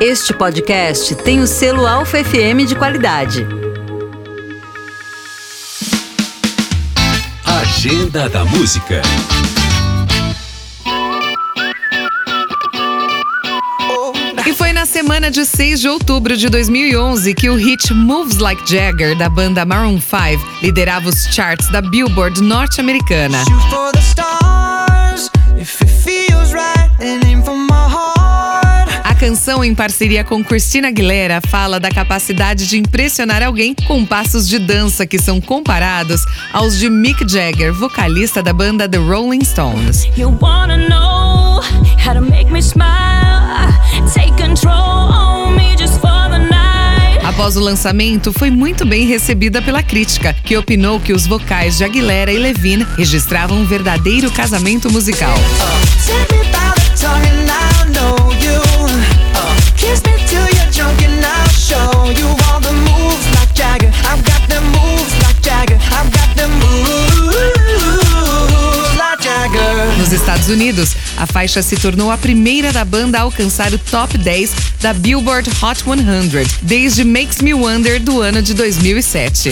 Este podcast tem o selo Alfa FM de qualidade. Agenda da Música. E foi na semana de 6 de outubro de 2011 que o hit Moves Like Jagger, da banda Maroon 5, liderava os charts da Billboard norte-americana. A canção, em parceria com Christina Aguilera, fala da capacidade de impressionar alguém com passos de dança que são comparados aos de Mick Jagger, vocalista da banda The Rolling Stones. Após o lançamento, foi muito bem recebida pela crítica, que opinou que os vocais de Aguilera e Levine registravam um verdadeiro casamento musical. Estados Unidos, a faixa se tornou a primeira da banda a alcançar o top 10 da Billboard Hot 100, desde Makes Me Wonder do ano de 2007.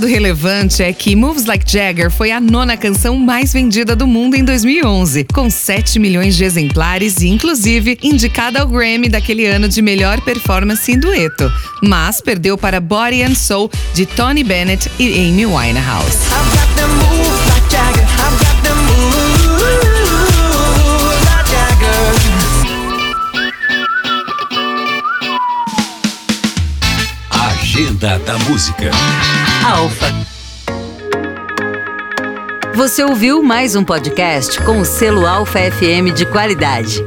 Dado relevante é que Moves Like Jagger foi a nona canção mais vendida do mundo em 2011, com 7 milhões de exemplares e, inclusive, indicada ao Grammy daquele ano de melhor performance em dueto, mas perdeu para Body and Soul de Tony Bennett e Amy Winehouse. Agenda da Música. Alfa. Você ouviu mais um podcast com o selo Alfa FM de qualidade.